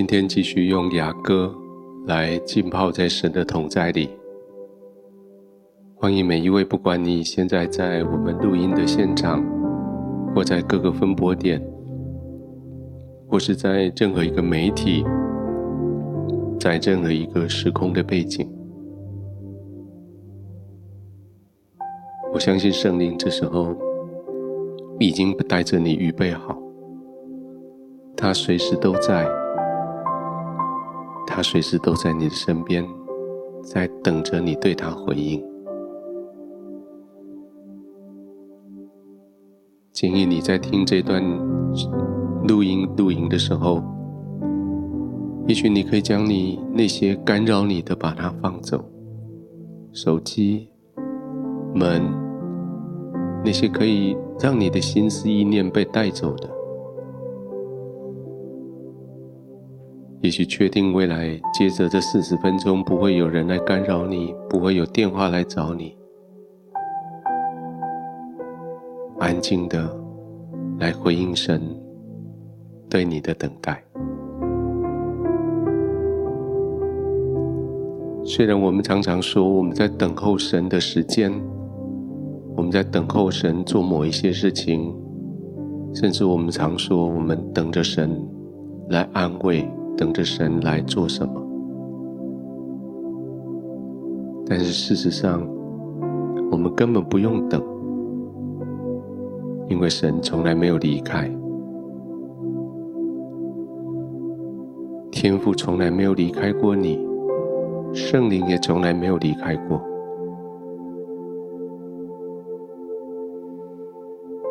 今天继续用雅歌来浸泡在神的同在里。欢迎每一位，不管你现在在我们录音的现场，或在各个分播点，或是在任何一个媒体，在任何一个时空的背景，我相信圣灵这时候已经带着你预备好，他随时都在。他随时都在你的身边，在等着你对他回应。建议你在听这段录音录音的时候，也许你可以将你那些干扰你的把它放走，手机、门，那些可以让你的心思意念被带走的。也许确定未来接着这四十分钟不会有人来干扰你，不会有电话来找你，安静的来回应神对你的等待。虽然我们常常说我们在等候神的时间，我们在等候神做某一些事情，甚至我们常说我们等着神来安慰。等着神来做什么？但是事实上，我们根本不用等，因为神从来没有离开，天父从来没有离开过你，圣灵也从来没有离开过。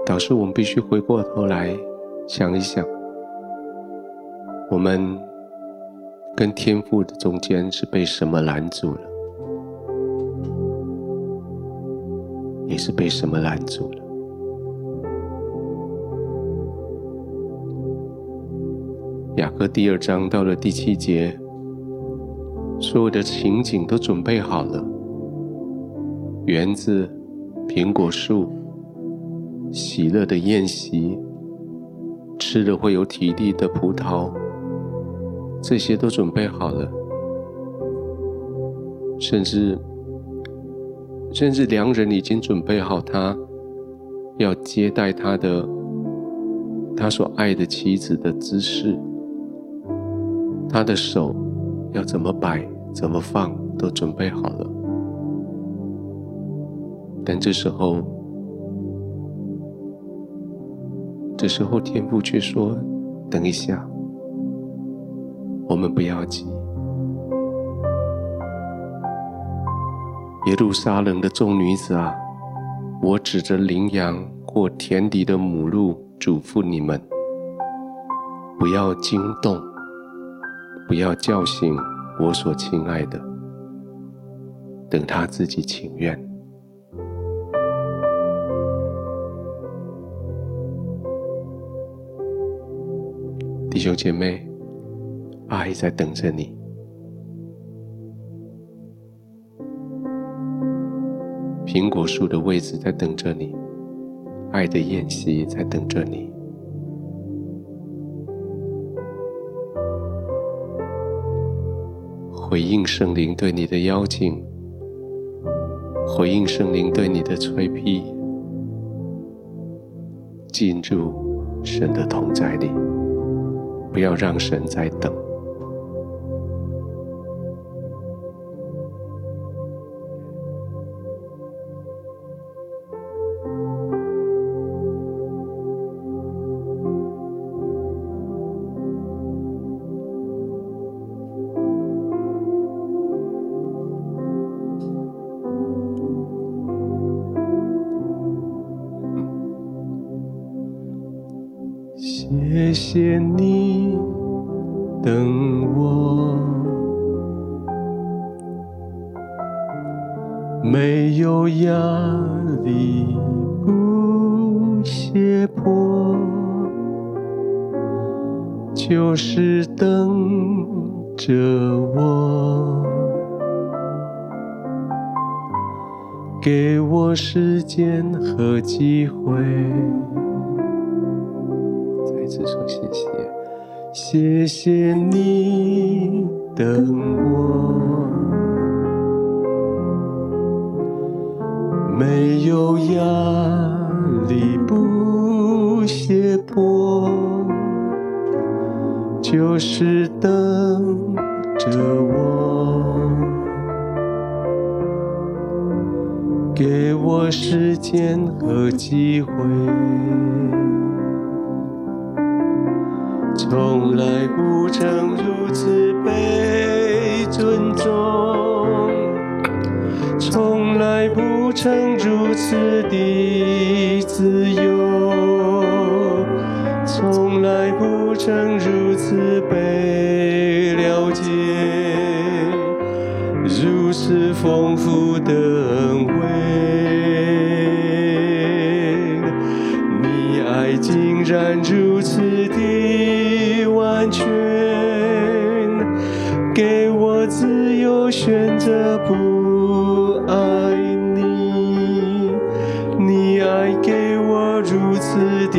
导致我们必须回过头来想一想，我们。跟天赋的中间是被什么拦住了？你是被什么拦住了？雅歌第二章到了第七节，所有的情景都准备好了：园子、苹果树、喜乐的宴席、吃了会有体力的葡萄。这些都准备好了，甚至，甚至良人已经准备好他要接待他的他所爱的妻子的姿势，他的手要怎么摆、怎么放都准备好了。但这时候，这时候天父却说：“等一下。”我们不要急，耶路撒冷的众女子啊，我指着羚羊或田里的母鹿嘱咐你们：不要惊动，不要叫醒我所亲爱的，等他自己情愿。弟兄姐妹。爱在等着你，苹果树的位置在等着你，爱的宴席在等着你。回应圣灵对你的邀请，回应圣灵对你的催逼，进入神的同在里，不要让神再等。给我时间和机会。再次说谢谢谢谢你等我，没有压力，不胁迫，就是等着我时间和机会。从来不曾如此被尊重，从来不曾如此的自由，从来不曾如此被着不爱你，你爱给我如此的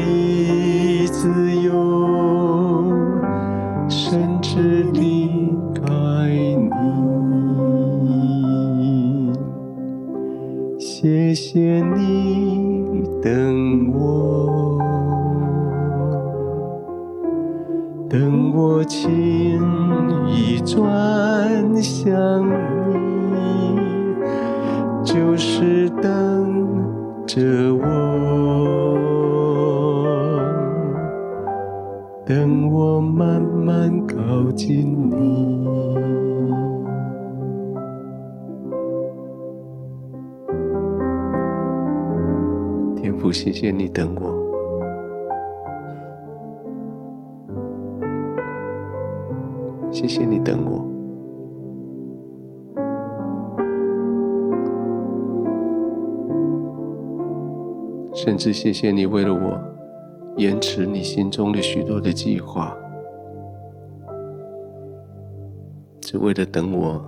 是谢谢你为了我延迟你心中的许多的计划，只为了等我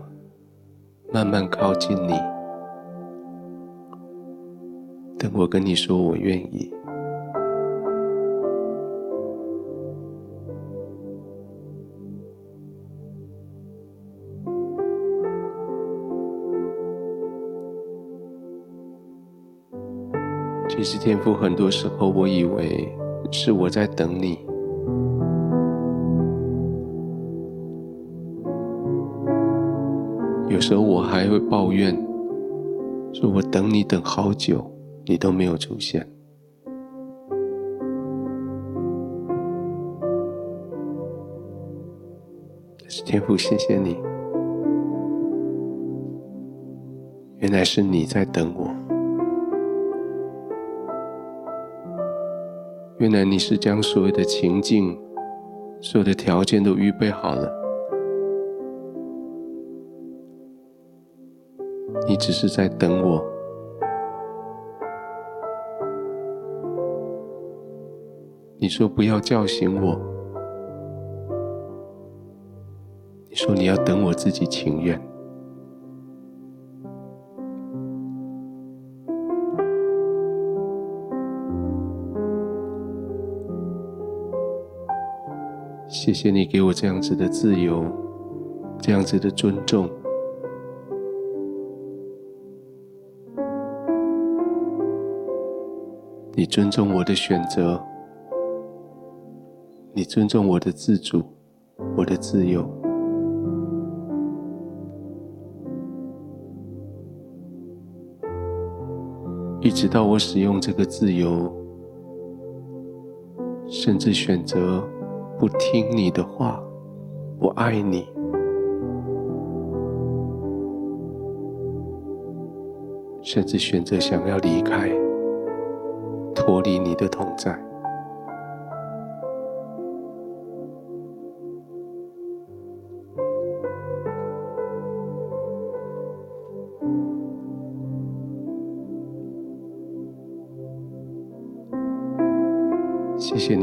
慢慢靠近你，等我跟你说我愿意。其实天父，很多时候我以为是我在等你，有时候我还会抱怨，说我等你等好久，你都没有出现。但是天父，谢谢你，原来是你在等我。原来你是将所有的情境、所有的条件都预备好了，你只是在等我。你说不要叫醒我，你说你要等我自己情愿。谢谢你给我这样子的自由，这样子的尊重。你尊重我的选择，你尊重我的自主，我的自由。一直到我使用这个自由，甚至选择。不听你的话，不爱你，甚至选择想要离开，脱离你的同在。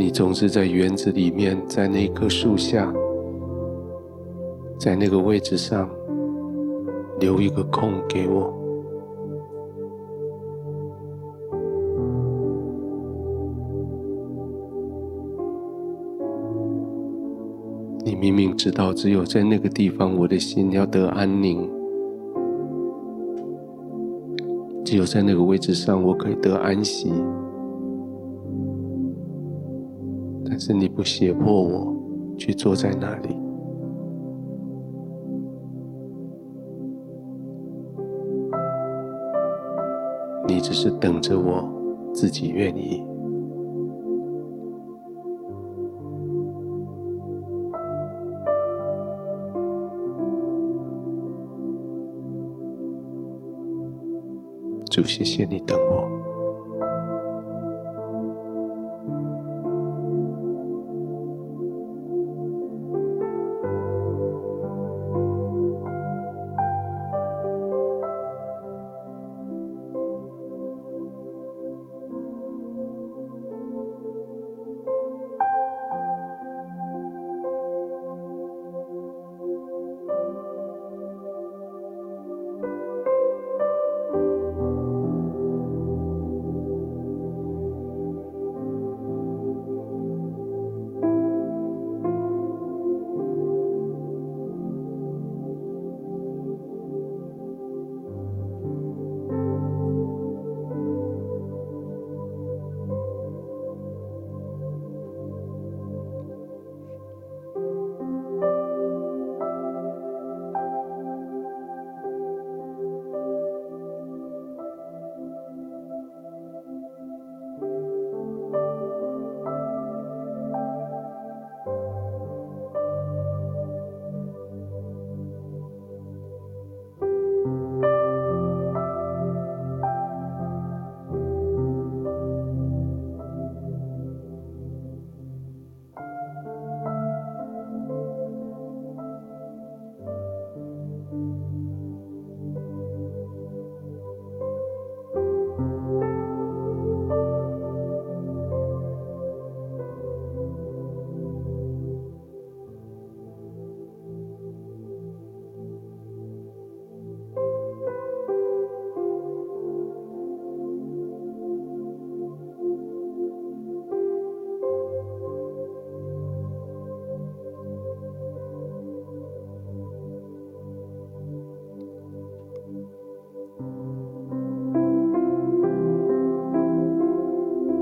你总是在园子里面，在那棵树下，在那个位置上留一个空给我。你明明知道，只有在那个地方，我的心要得安宁；只有在那个位置上，我可以得安息。是你不胁迫我去坐在那里，你只是等着我自己愿意。主，谢谢你等我。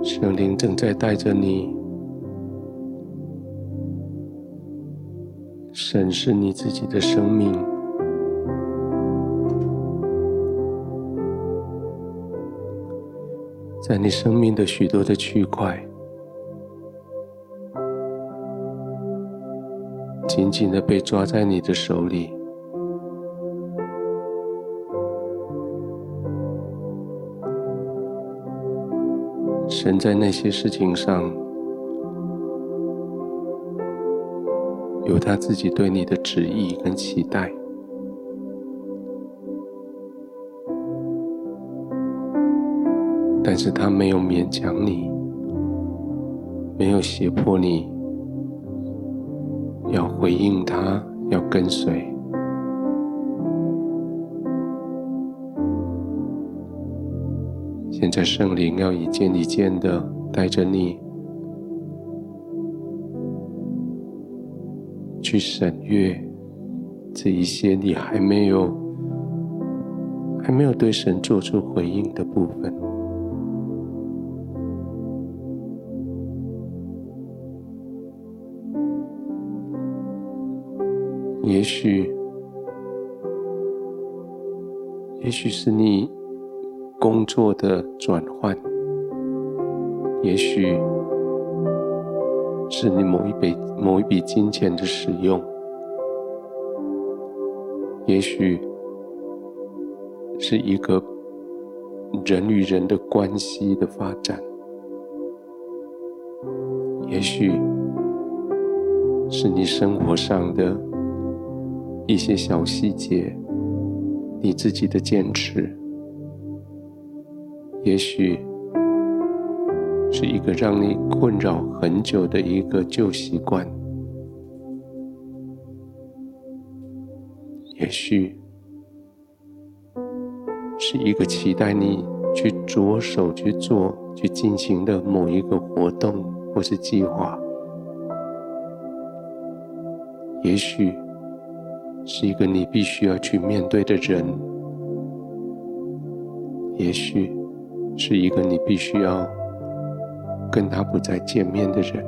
圣灵正在带着你审视你自己的生命，在你生命的许多的区块，紧紧的被抓在你的手里。人在那些事情上有他自己对你的旨意跟期待，但是他没有勉强你，没有胁迫你要回应他，要跟随。现在圣灵要一件一件的带着你去审阅这一些你还没有还没有对神做出回应的部分。也许，也许是你。工作的转换，也许是你某一笔某一笔金钱的使用，也许是一个人与人的关系的发展，也许是你生活上的一些小细节，你自己的坚持。也许是一个让你困扰很久的一个旧习惯，也许是一个期待你去着手去做、去进行的某一个活动或是计划，也许是一个你必须要去面对的人，也许是一个你必须要跟他不再见面的人。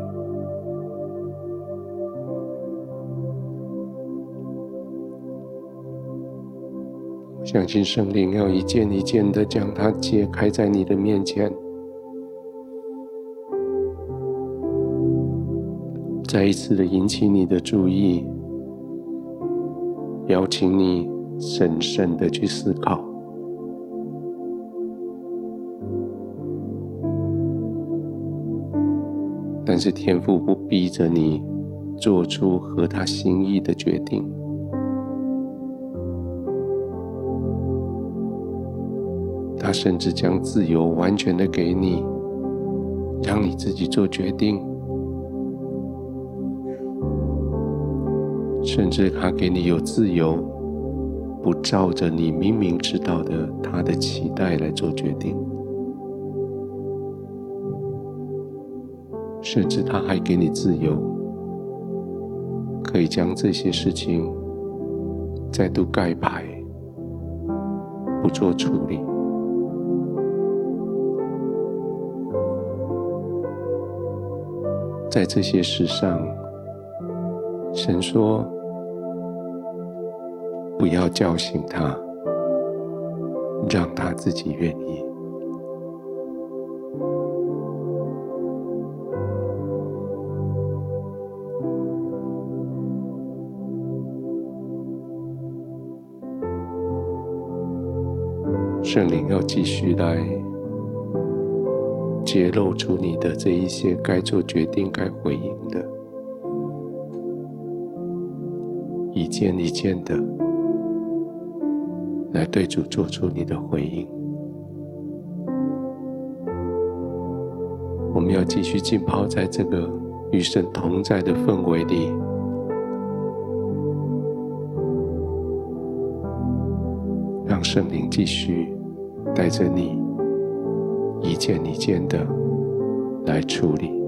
我相信圣灵要一件一件的将它揭开在你的面前。再一次的引起你的注意，邀请你深深的去思考。是天父不逼着你做出合他心意的决定，他甚至将自由完全的给你，让你自己做决定。甚至他给你有自由，不照着你明明知道的他的期待来做决定。甚至他还给你自由，可以将这些事情再度盖牌，不做处理。在这些事上，神说。不要叫醒他，让他自己愿意。圣灵要继续来揭露出你的这一些该做决定、该回应的，一件一件的。来对主做出你的回应。我们要继续浸泡在这个与神同在的氛围里，让圣灵继续带着你一件一件的来处理。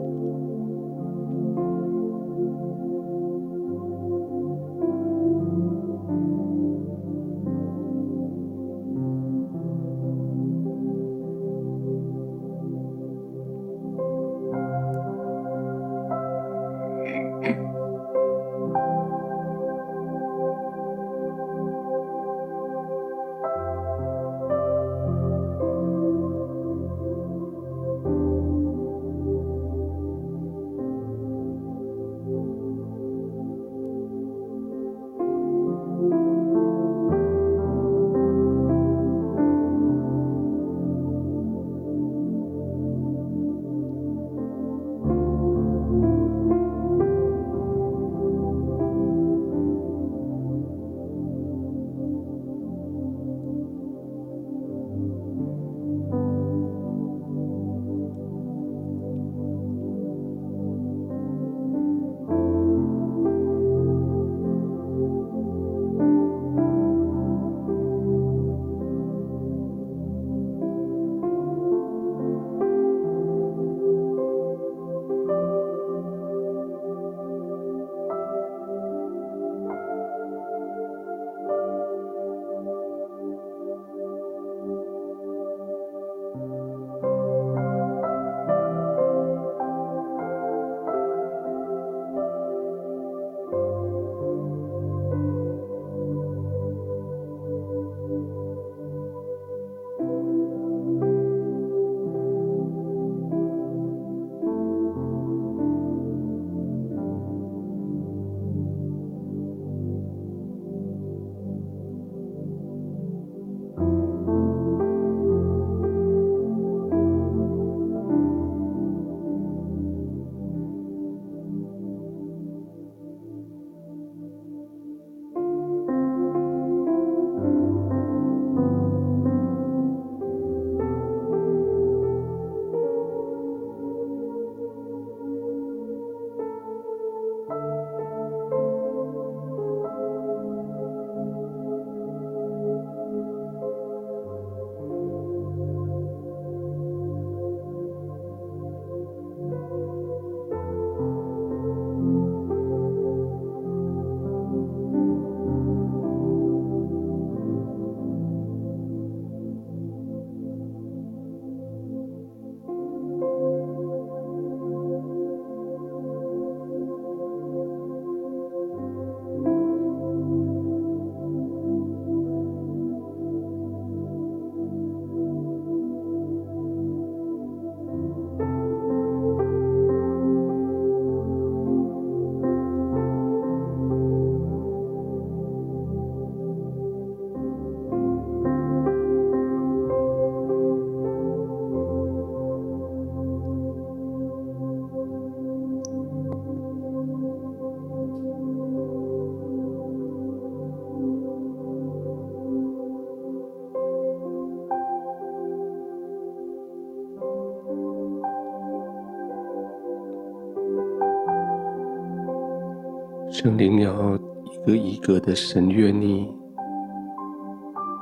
圣灵要一个一个的审阅你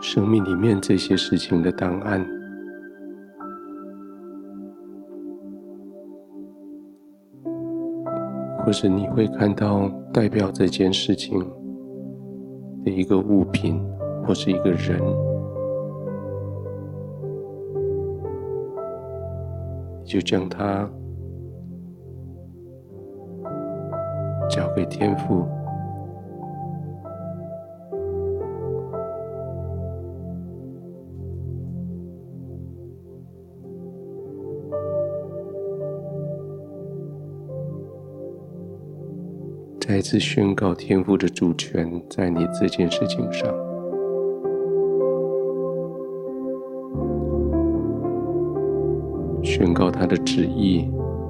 生命里面这些事情的档案，或者你会看到代表这件事情的一个物品，或是一个人，就将它。天父，再次宣告天父的主权在你这件事情上，宣告他的旨意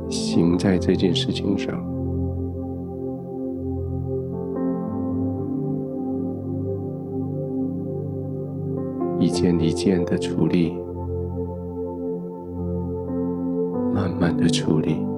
行在这件事情上。件一件的处理，慢慢的处理。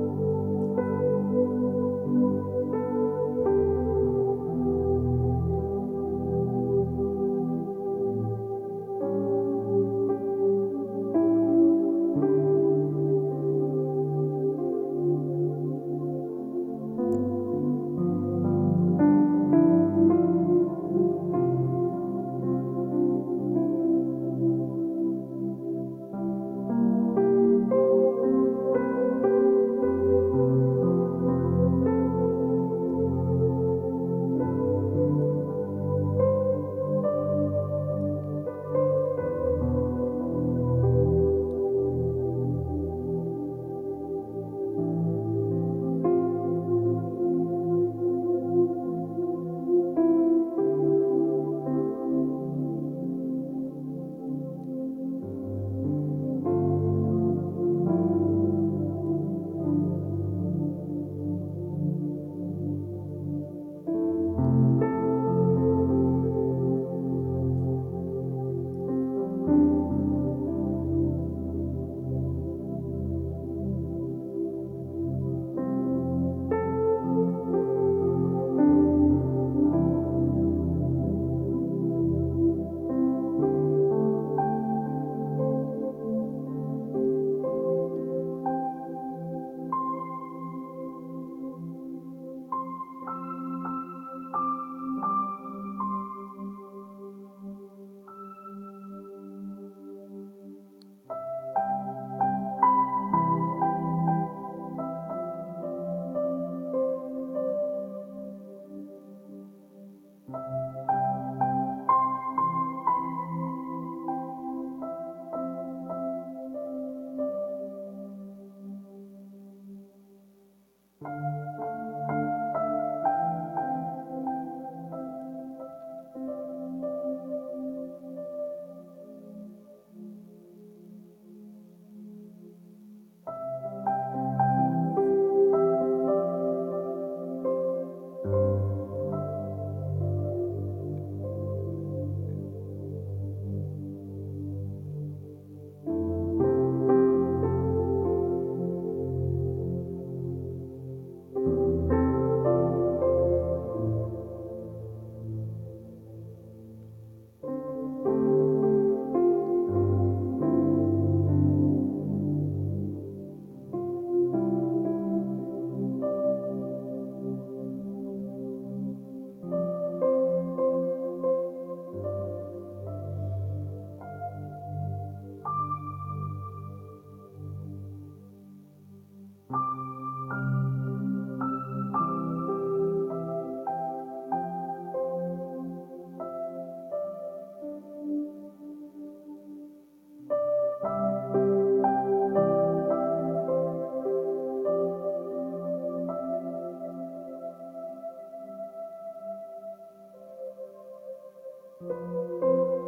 うん。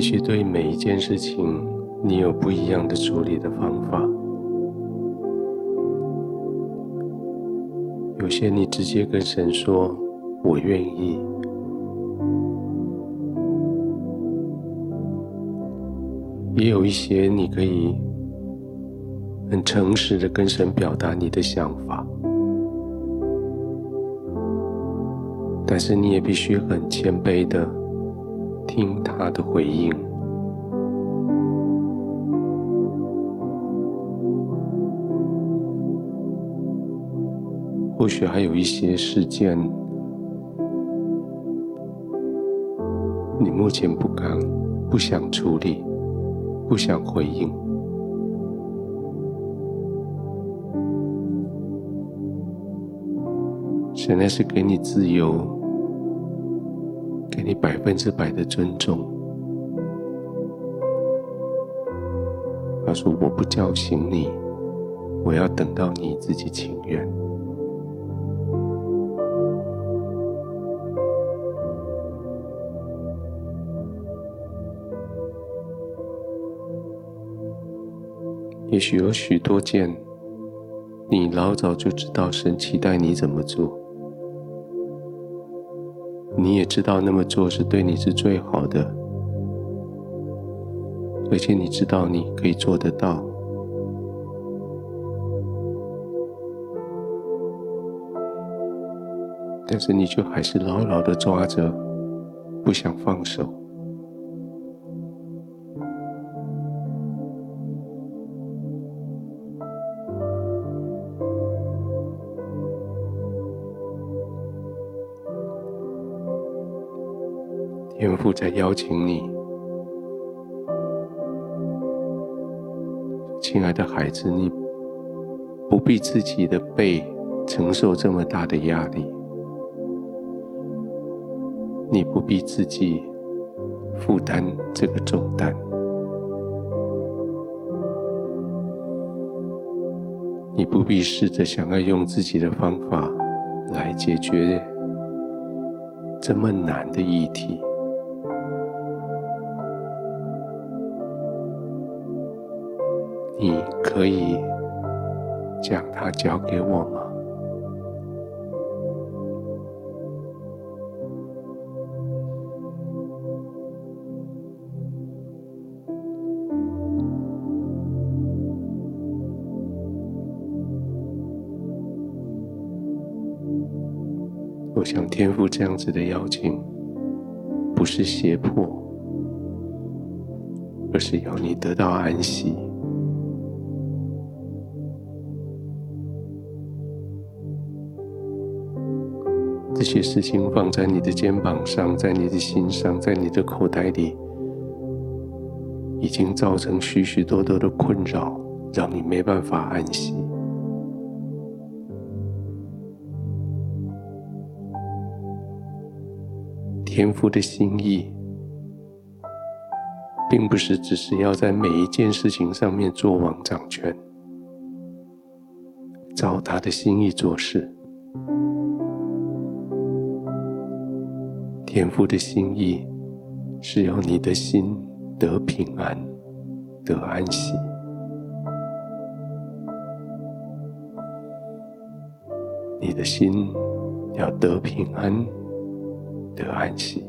也许对每一件事情，你有不一样的处理的方法。有些你直接跟神说：“我愿意。”也有一些你可以很诚实的跟神表达你的想法，但是你也必须很谦卑的听他的回应。或许还有一些事件，你目前不敢、不想处理。不想回应，现在是给你自由，你百分之百的尊重。他说：“我不叫醒你，我要等到你自己情愿。”也许有许多件，你老早就知道神期待你怎么做，你也知道那么做是对你是最好的，而且你知道你可以做得到，但是你却还是牢牢的抓着，不想放手。父在邀请你，亲爱的孩子，你不必自己的背承受这么大的压力，你不必自己负担这个重担，你不必试着想要用自己的方法来解决这么难的议题。可以将它交给我吗？我想天父这样子的邀请，不是胁迫，而是要你得到安息。些事情放在你的肩膀上，在你的心上，在你的口袋里，已经造成许许多多的困扰，让你没办法安息。天父的心意，并不是只是要在每一件事情上面做王掌权，照他的心意做事。天父的心意是要你的心得平安、得安息。你的心要得平安、得安息。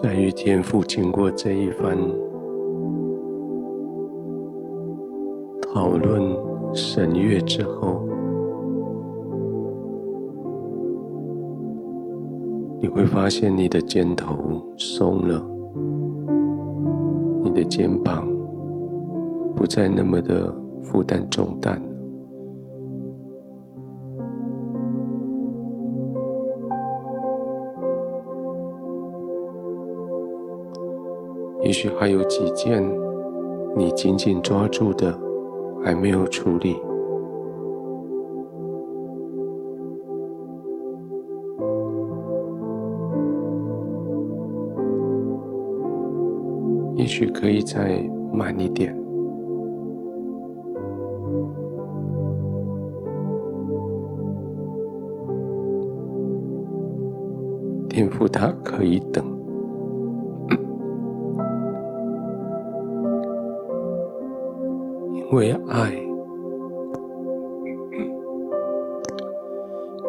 在与天父经过这一番讨论审阅之后，你会发现你的肩头松了，你的肩膀不再那么的负担重担。许还有几件你紧紧抓住的还没有处理，也许可以再慢一点。天父他可以等。为爱，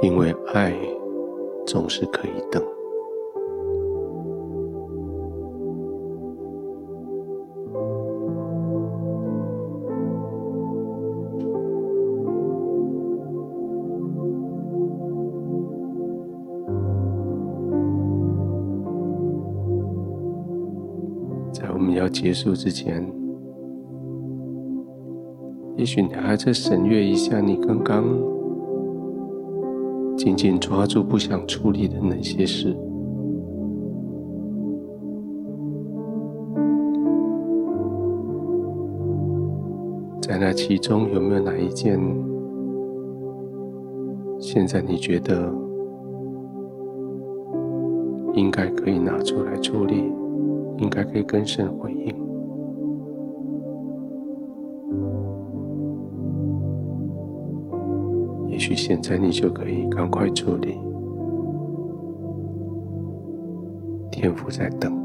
因为爱总是可以等。在我们要结束之前。也许你还在审阅一下你刚刚紧紧抓住不想处理的那些事，在那其中有没有哪一件，现在你觉得应该可以拿出来处理，应该可以跟神回应？现在你就可以赶快处理，天父在等。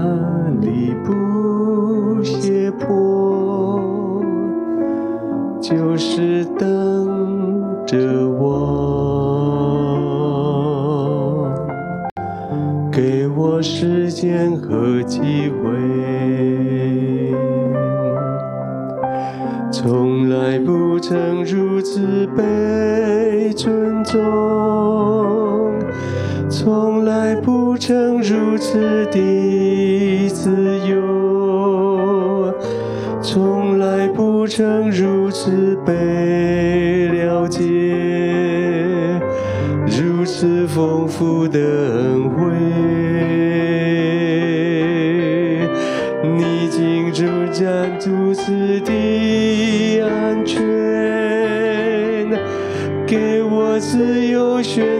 哪里不胁迫，就是等着我，给我时间和机会。从来不曾如此被尊重，从来不曾如此的曾如此被了解，如此丰富的恩惠，你竟如这如此的安全，给我。自由选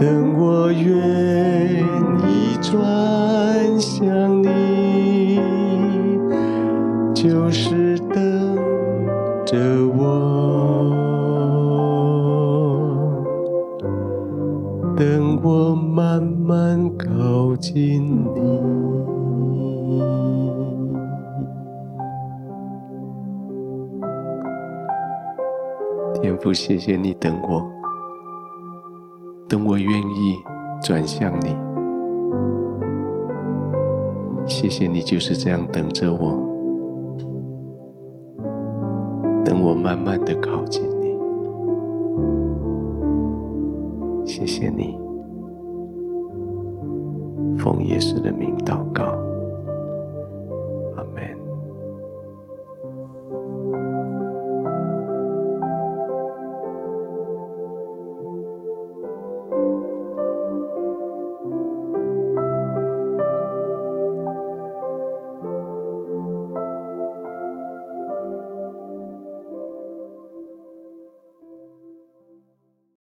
等我愿意转向你，就是等着我。等我慢慢靠近你。天父，谢谢你等我。等我愿意转向你。谢谢你就是这样等着我。等我慢慢的靠近你，谢谢你，